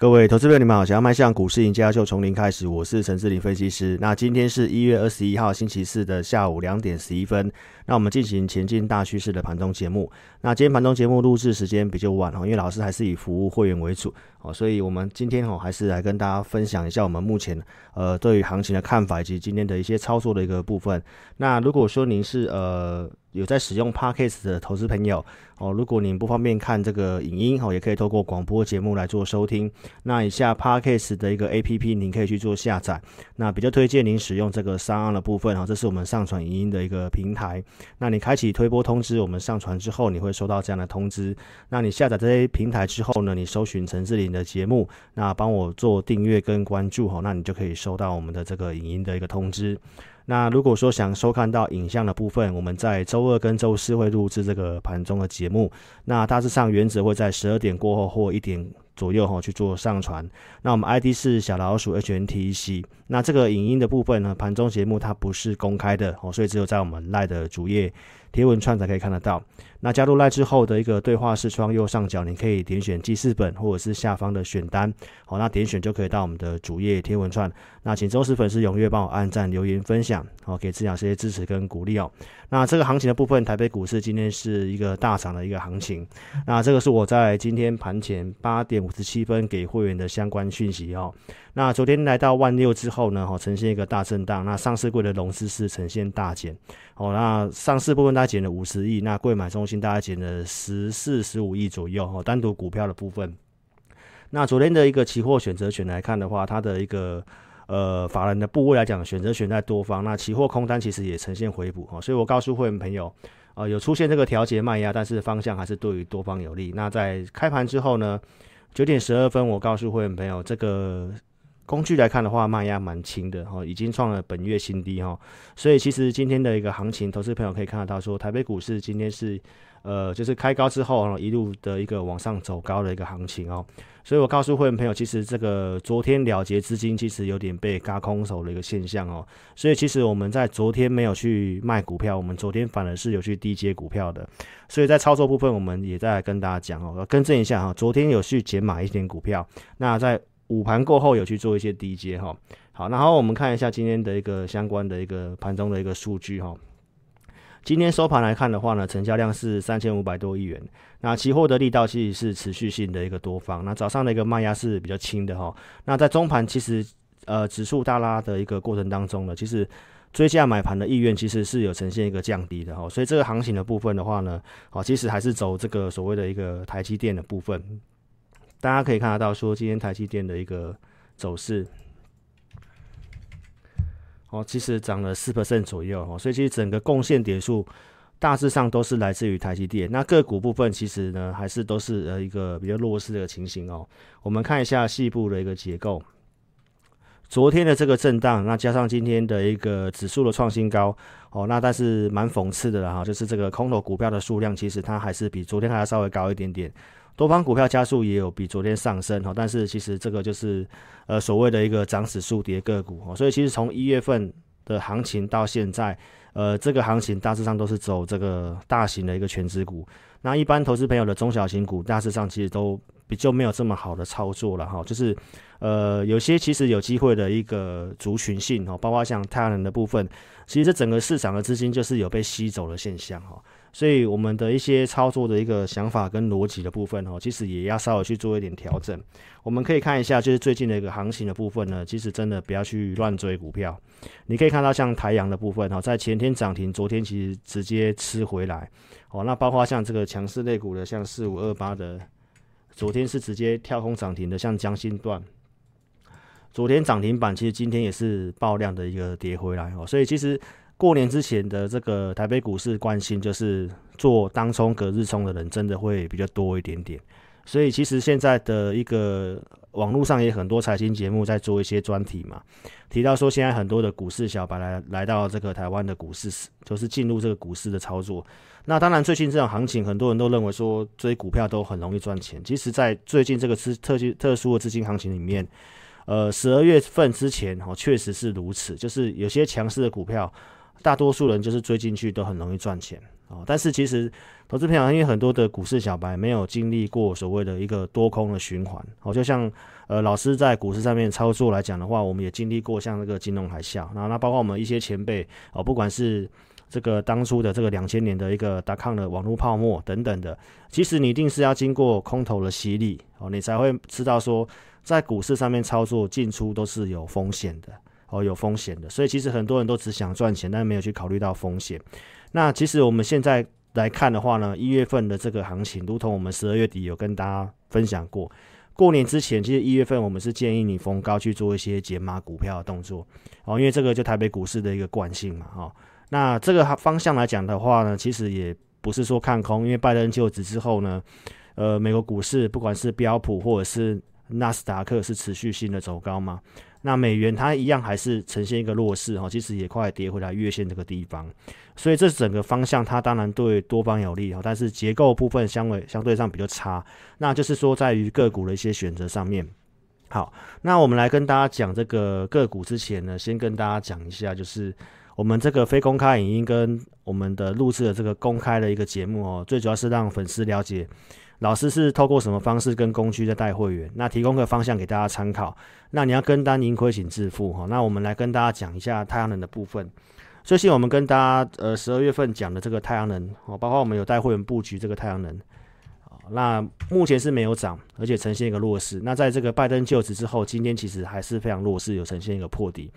各位投资者，你们好！想要迈向股市赢家，就从零开始。我是陈志林分析师。那今天是一月二十一号星期四的下午两点十一分。那我们进行前进大趋势的盘中节目。那今天盘中节目录制时间比较晚哦，因为老师还是以服务会员为主哦，所以我们今天哦还是来跟大家分享一下我们目前呃对于行情的看法以及今天的一些操作的一个部分。那如果说您是呃有在使用 Podcast 的投资朋友哦，如果您不方便看这个影音哦，也可以透过广播节目来做收听。那以下 Podcast 的一个 APP 您可以去做下载。那比较推荐您使用这个三岸的部分哈，这是我们上传影音的一个平台。那你开启推播通知，我们上传之后你会。收到这样的通知，那你下载这些平台之后呢？你搜寻陈志林的节目，那帮我做订阅跟关注哈，那你就可以收到我们的这个影音的一个通知。那如果说想收看到影像的部分，我们在周二跟周四会录制这个盘中的节目，那大致上原则会在十二点过后或一点左右哈去做上传。那我们 ID 是小老鼠 HNTC，那这个影音的部分呢，盘中节目它不是公开的哦，所以只有在我们赖的主页。贴文串才可以看得到。那加入赖之后的一个对话视窗右上角，你可以点选记事本或者是下方的选单，好，那点选就可以到我们的主页贴文串。那请忠实粉丝踊跃帮我按赞、留言、分享，好，给志强这些支持跟鼓励哦。那这个行情的部分，台北股市今天是一个大涨的一个行情。那这个是我在今天盘前八点五十七分给会员的相关讯息哦。那昨天来到万六之后呢，哈，呈现一个大震荡。那上市柜的融资是呈现大减，哦，那上市部分大减了五十亿，那柜买中大概减了十四十五亿左右，哦，单独股票的部分。那昨天的一个期货选择权来看的话，它的一个呃法人的部位来讲，选择权在多方，那期货空单其实也呈现回补，哦，所以我告诉会员朋友，呃，有出现这个调节卖压，但是方向还是对于多方有利。那在开盘之后呢，九点十二分，我告诉会员朋友这个。工具来看的话，卖压蛮轻的哈，已经创了本月新低哈，所以其实今天的一个行情，投资朋友可以看得到，说台北股市今天是呃，就是开高之后一路的一个往上走高的一个行情哦，所以我告诉会员朋友，其实这个昨天了结资金其实有点被嘎空手的一个现象哦，所以其实我们在昨天没有去卖股票，我们昨天反而是有去低接股票的，所以在操作部分，我们也在跟大家讲哦，要更正一下哈，昨天有去减码一点股票，那在。午盘过后有去做一些低阶哈，好，然后我们看一下今天的一个相关的一个盘中的一个数据哈。今天收盘来看的话呢，成交量是三千五百多亿元，那期货的力道其实是持续性的一个多方，那早上的一个卖压是比较轻的哈。那在中盘其实呃指数大拉的一个过程当中呢，其实追价买盘的意愿其实是有呈现一个降低的哈，所以这个行情的部分的话呢，好，其实还是走这个所谓的一个台积电的部分。大家可以看得到，说今天台积电的一个走势，哦，其实涨了四 percent 左右哦，所以其实整个贡献点数大致上都是来自于台积电。那个股部分其实呢，还是都是呃一个比较弱势的情形哦。我们看一下细部的一个结构，昨天的这个震荡，那加上今天的一个指数的创新高哦，那但是蛮讽刺的哈，就是这个空头股票的数量，其实它还是比昨天还要稍微高一点点。多方股票加速也有比昨天上升哈，但是其实这个就是呃所谓的一个涨指数跌个股哈，所以其实从一月份的行情到现在，呃这个行情大致上都是走这个大型的一个全值股，那一般投资朋友的中小型股大致上其实都比较没有这么好的操作了哈，就是呃有些其实有机会的一个族群性哈，包括像太阳能的部分，其实整个市场的资金就是有被吸走的现象哈。所以我们的一些操作的一个想法跟逻辑的部分哦，其实也要稍微去做一点调整。我们可以看一下，就是最近的一个行情的部分呢，其实真的不要去乱追股票。你可以看到像台阳的部分哦，在前天涨停，昨天其实直接吃回来哦。那包括像这个强势类股的，像四五二八的，昨天是直接跳空涨停的，像江心段，昨天涨停板，其实今天也是爆量的一个跌回来哦。所以其实。过年之前的这个台北股市关心，就是做当冲隔日冲的人真的会比较多一点点。所以其实现在的一个网络上也很多财经节目在做一些专题嘛，提到说现在很多的股市小白来来到这个台湾的股市，就是进入这个股市的操作。那当然最近这种行情，很多人都认为说追股票都很容易赚钱。其实，在最近这个资特特殊的资金行情里面，呃，十二月份之前哦，确实是如此，就是有些强势的股票。大多数人就是追进去都很容易赚钱哦。但是其实投资朋友，因为很多的股市小白没有经历过所谓的一个多空的循环哦，就像呃老师在股市上面操作来讲的话，我们也经历过像那个金融海啸，然后那包括我们一些前辈哦，不管是这个当初的这个两千年的一个达康的网络泡沫等等的，其实你一定是要经过空头的洗礼哦，你才会知道说在股市上面操作进出都是有风险的。哦，有风险的，所以其实很多人都只想赚钱，但没有去考虑到风险。那其实我们现在来看的话呢，一月份的这个行情，如同我们十二月底有跟大家分享过，过年之前，其实一月份我们是建议你逢高去做一些解码股票的动作。哦，因为这个就台北股市的一个惯性嘛。哈，那这个方向来讲的话呢，其实也不是说看空，因为拜登就职之后呢，呃，美国股市不管是标普或者是纳斯达克是持续性的走高嘛。那美元它一样还是呈现一个弱势哈，其实也快跌回来月线这个地方，所以这整个方向它当然对多方有利哈，但是结构部分相对相对上比较差，那就是说在于个股的一些选择上面。好，那我们来跟大家讲这个个股之前呢，先跟大家讲一下，就是我们这个非公开影音跟我们的录制的这个公开的一个节目哦，最主要是让粉丝了解。老师是透过什么方式跟工具在带会员？那提供个方向给大家参考。那你要跟单盈亏请自负哈。那我们来跟大家讲一下太阳能的部分。最近我们跟大家呃十二月份讲的这个太阳能哦，包括我们有带会员布局这个太阳能。那目前是没有涨，而且呈现一个弱势。那在这个拜登就职之后，今天其实还是非常弱势，有呈现一个破底。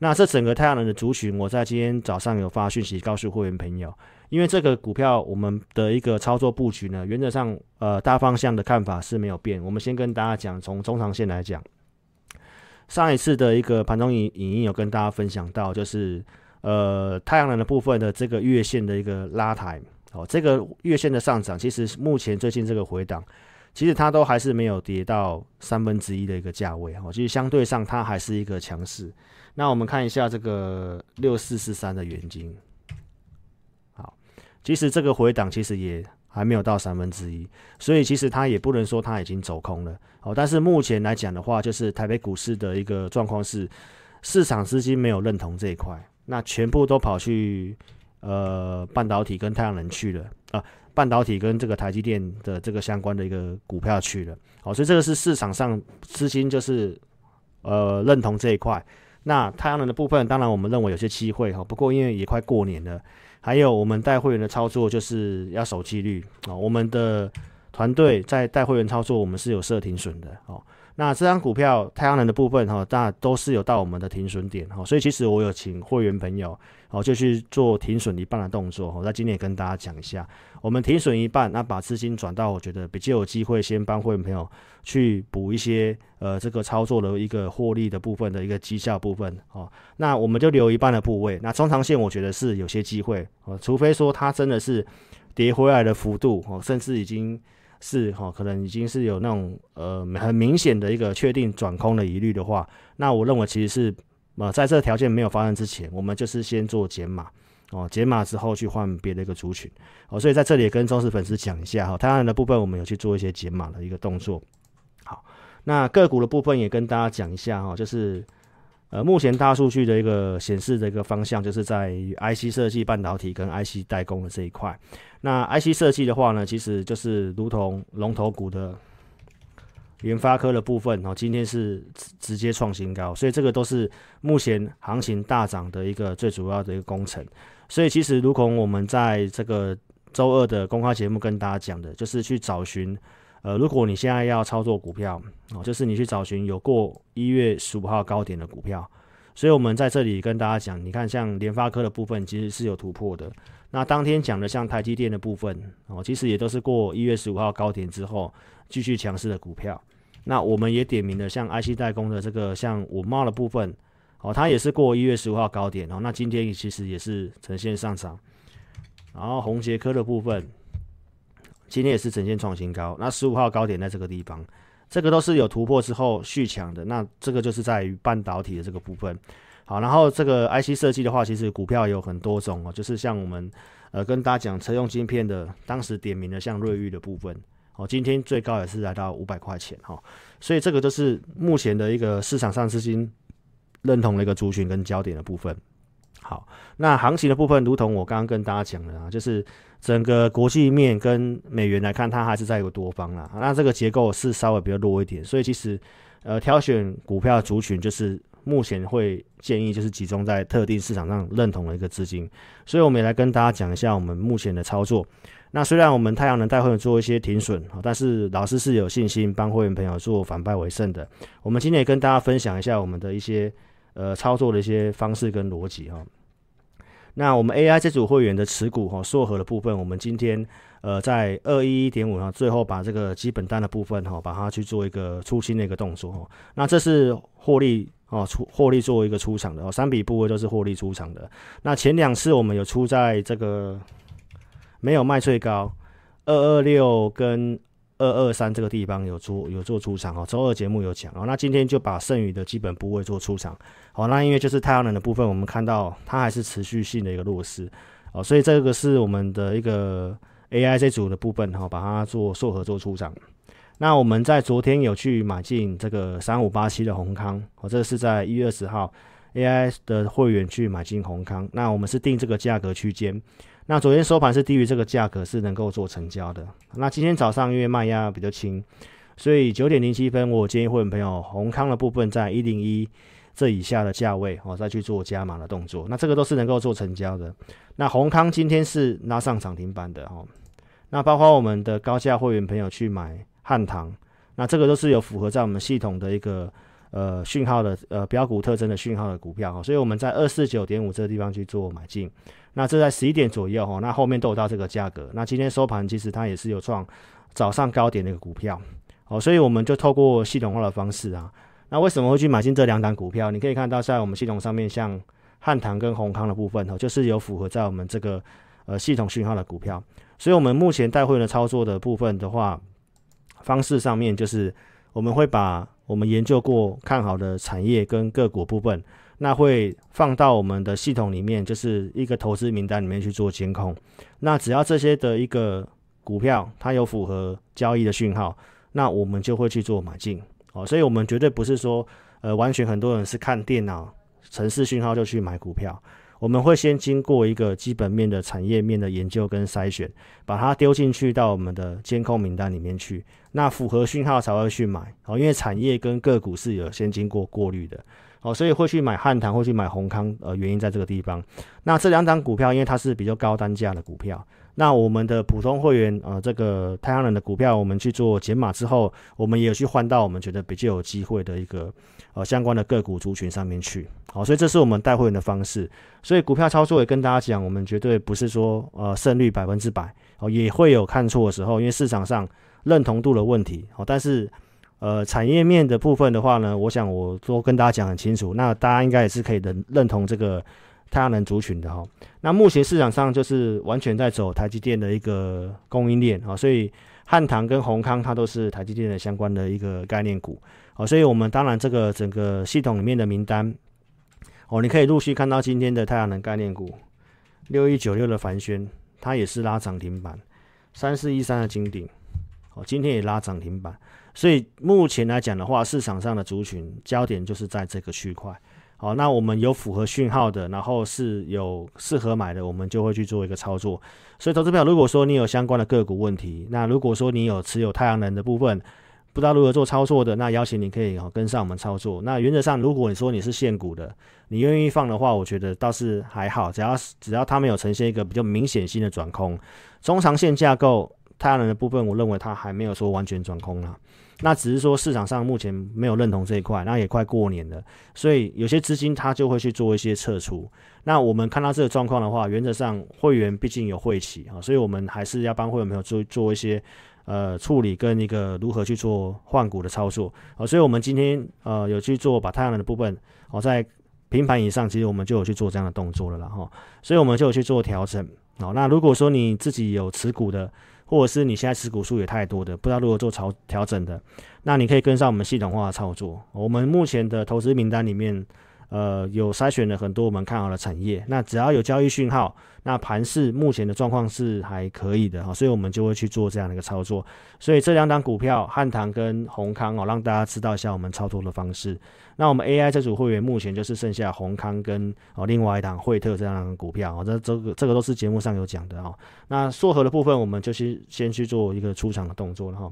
那这整个太阳能的族群，我在今天早上有发讯息告诉会员朋友。因为这个股票，我们的一个操作布局呢，原则上，呃，大方向的看法是没有变。我们先跟大家讲，从中长线来讲，上一次的一个盘中影影音有跟大家分享到，就是呃，太阳能的部分的这个月线的一个拉抬，哦，这个月线的上涨，其实目前最近这个回档，其实它都还是没有跌到三分之一的一个价位，哦，其实相对上它还是一个强势。那我们看一下这个六四四三的原金。好其实这个回档其实也还没有到三分之一，所以其实它也不能说它已经走空了哦。但是目前来讲的话，就是台北股市的一个状况是，市场资金没有认同这一块，那全部都跑去呃半导体跟太阳能去了啊，半导体跟这个台积电的这个相关的一个股票去了哦，所以这个是市场上资金就是呃认同这一块。那太阳能的部分，当然我们认为有些机会哈，不过因为也快过年了。还有我们带会员的操作就是要守纪律啊，我们的团队在带会员操作，我们是有设停损的哦。那这张股票太阳能的部分哈，大都是有到我们的停损点哈，所以其实我有请会员朋友哦，就去做停损一半的动作。我在今天也跟大家讲一下，我们停损一半，那把资金转到我觉得比较有机会，先帮会员朋友去补一些呃这个操作的一个获利的部分的一个绩效部分哦。那我们就留一半的部位，那中长线我觉得是有些机会哦，除非说它真的是跌回来的幅度哦，甚至已经。是哈，可能已经是有那种呃很明显的一个确定转空的疑虑的话，那我认为其实是呃在这条件没有发生之前，我们就是先做减码哦，减码之后去换别的一个族群哦，所以在这里也跟忠实粉丝讲一下哈，太阳的部分我们有去做一些减码的一个动作。好，那个股的部分也跟大家讲一下哈，就是。呃，目前大数据的一个显示的一个方向，就是在 IC 设计、半导体跟 IC 代工的这一块。那 IC 设计的话呢，其实就是如同龙头股的研发科的部分，哦，今天是直接创新高，所以这个都是目前行情大涨的一个最主要的一个工程。所以其实如同我们在这个周二的公开节目跟大家讲的，就是去找寻。呃，如果你现在要操作股票哦，就是你去找寻有过一月十五号高点的股票，所以我们在这里跟大家讲，你看像联发科的部分其实是有突破的。那当天讲的像台积电的部分哦，其实也都是过一月十五号高点之后继续强势的股票。那我们也点名了像 IC 代工的这个像五茂的部分哦，它也是过一月十五号高点哦，那今天其实也是呈现上涨。然后红杰科的部分。今天也是呈现创新高，那十五号高点在这个地方，这个都是有突破之后续强的。那这个就是在于半导体的这个部分。好，然后这个 IC 设计的话，其实股票有很多种哦，就是像我们呃跟大家讲车用晶片的，当时点名的像瑞昱的部分，哦，今天最高也是来到五百块钱哈。所以这个都是目前的一个市场上资金认同的一个族群跟焦点的部分。好，那行情的部分，如同我刚刚跟大家讲的啊，就是整个国际面跟美元来看，它还是在一个多方啦。那这个结构是稍微比较弱一点，所以其实呃，挑选股票族群就是目前会建议就是集中在特定市场上认同的一个资金。所以我们也来跟大家讲一下我们目前的操作。那虽然我们太阳能带会员做一些停损但是老师是有信心帮会员朋友做反败为胜的。我们今天也跟大家分享一下我们的一些呃操作的一些方式跟逻辑哈。那我们 AI 这组会员的持股哈，缩合的部分，我们今天呃在二一一点五哈，最后把这个基本单的部分哈，把它去做一个出清的一个动作哈。那这是获利哦，出获利作为一个出场的哦，三笔部位都是获利出场的。那前两次我们有出在这个没有卖最高二二六跟。二二三这个地方有出有做出场哦，周二节目有讲哦，那今天就把剩余的基本部位做出场，好，那因为就是太阳能的部分，我们看到它还是持续性的一个弱势哦，所以这个是我们的一个 AI 这组的部分哈，把它做硕合做出场。那我们在昨天有去买进这个三五八七的宏康，哦，这是在一月二十号 AI 的会员去买进宏康，那我们是定这个价格区间。那昨天收盘是低于这个价格，是能够做成交的。那今天早上因为卖压比较轻，所以九点零七分，我建议会员朋友宏康的部分在一零一这以下的价位，哦，再去做加码的动作。那这个都是能够做成交的。那宏康今天是拉上涨停板的哦。那包括我们的高价会员朋友去买汉唐，那这个都是有符合在我们系统的一个呃讯号的呃标股特征的讯号的股票。所以我们在二四九点五这个地方去做买进。那这在十一点左右哈，那后面都有到这个价格。那今天收盘其实它也是有创早上高点的一个股票，哦，所以我们就透过系统化的方式啊，那为什么会去买进这两档股票？你可以看到在我们系统上面，像汉唐跟宏康的部分哈，就是有符合在我们这个呃系统讯号的股票。所以我们目前带会的操作的部分的话，方式上面就是我们会把我们研究过看好的产业跟个股部分。那会放到我们的系统里面，就是一个投资名单里面去做监控。那只要这些的一个股票它有符合交易的讯号，那我们就会去做买进。哦，所以我们绝对不是说，呃，完全很多人是看电脑城市讯号就去买股票。我们会先经过一个基本面的产业面的研究跟筛选，把它丢进去到我们的监控名单里面去。那符合讯号才会去买。哦，因为产业跟个股是有先经过过滤的。哦，所以会去买汉唐，会去买宏康，呃，原因在这个地方。那这两档股票，因为它是比较高单价的股票，那我们的普通会员，呃，这个太阳能的股票，我们去做减码之后，我们也有去换到我们觉得比较有机会的一个呃相关的个股族群上面去。好，所以这是我们带会员的方式。所以股票操作也跟大家讲，我们绝对不是说呃胜率百分之百，哦，也会有看错的时候，因为市场上认同度的问题。哦，但是。呃，产业面的部分的话呢，我想我都跟大家讲很清楚，那大家应该也是可以认认同这个太阳能族群的哈。那目前市场上就是完全在走台积电的一个供应链啊，所以汉唐跟宏康它都是台积电的相关的一个概念股啊，所以我们当然这个整个系统里面的名单哦，你可以陆续看到今天的太阳能概念股六一九六的凡轩，它也是拉涨停板，三四一三的金鼎哦，今天也拉涨停板。所以目前来讲的话，市场上的族群焦点就是在这个区块。好，那我们有符合讯号的，然后是有适合买的，我们就会去做一个操作。所以，投资票，如果说你有相关的个股问题，那如果说你有持有太阳能的部分，不知道如何做操作的，那邀请你可以跟上我们操作。那原则上，如果你说你是现股的，你愿意放的话，我觉得倒是还好，只要只要它没有呈现一个比较明显性的转空，中长线架构太阳能的部分，我认为它还没有说完全转空了。那只是说市场上目前没有认同这一块，那也快过年了，所以有些资金它就会去做一些撤出。那我们看到这个状况的话，原则上会员毕竟有会期啊，所以我们还是要帮会员朋友做做一些呃处理跟一个如何去做换股的操作啊。所以我们今天呃有去做把太阳能的部分哦在平盘以上，其实我们就有去做这样的动作了了哈，所以我们就有去做调整好，那如果说你自己有持股的，或者是你现在持股数也太多的，不知道如何做调调整的，那你可以跟上我们系统化的操作。我们目前的投资名单里面，呃，有筛选了很多我们看好的产业，那只要有交易讯号，那盘市目前的状况是还可以的哈，所以我们就会去做这样的一个操作。所以这两档股票汉唐跟宏康哦，让大家知道一下我们操作的方式。那我们 AI 这组会员目前就是剩下宏康跟哦另外一档惠特这样的股票哦，这这个这个都是节目上有讲的哈。那硕和的部分，我们就是先去做一个出场的动作了哈。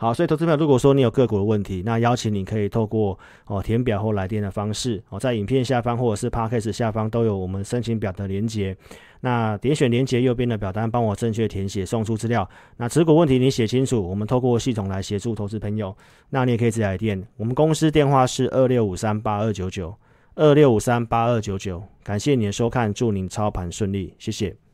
好，所以投资票，如果说你有个股的问题，那邀请你可以透过哦填表或来电的方式哦，在影片下方或者是 podcast 下方都有我们申请表的连接。那点选连接右边的表单，帮我正确填写，送出资料。那持股问题你写清楚，我们透过系统来协助投资朋友。那你也可以直接来电，我们公司电话是二六五三八二九九二六五三八二九九。感谢你的收看，祝您操盘顺利，谢谢。